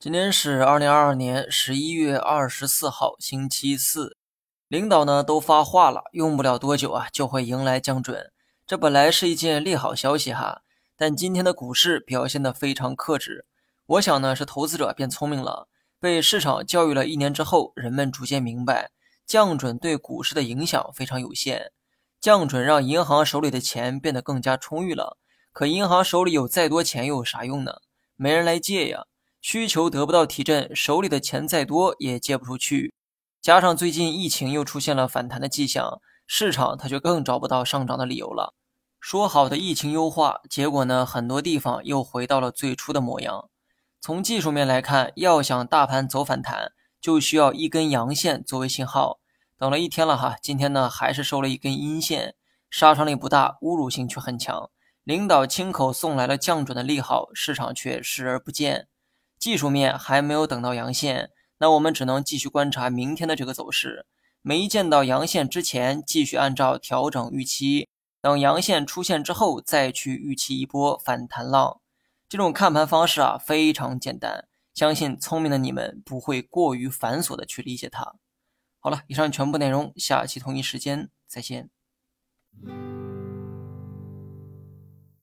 今天是二零二二年十一月二十四号，星期四。领导呢都发话了，用不了多久啊就会迎来降准。这本来是一件利好消息哈，但今天的股市表现得非常克制。我想呢是投资者变聪明了，被市场教育了一年之后，人们逐渐明白降准对股市的影响非常有限。降准让银行手里的钱变得更加充裕了，可银行手里有再多钱又有啥用呢？没人来借呀。需求得不到提振，手里的钱再多也借不出去。加上最近疫情又出现了反弹的迹象，市场它就更找不到上涨的理由了。说好的疫情优化，结果呢，很多地方又回到了最初的模样。从技术面来看，要想大盘走反弹，就需要一根阳线作为信号。等了一天了哈，今天呢还是收了一根阴线，杀伤力不大，侮辱性却很强。领导亲口送来了降准的利好，市场却视而不见。技术面还没有等到阳线，那我们只能继续观察明天的这个走势。没见到阳线之前，继续按照调整预期；等阳线出现之后，再去预期一波反弹浪。这种看盘方式啊，非常简单，相信聪明的你们不会过于繁琐的去理解它。好了，以上全部内容，下期同一时间再见。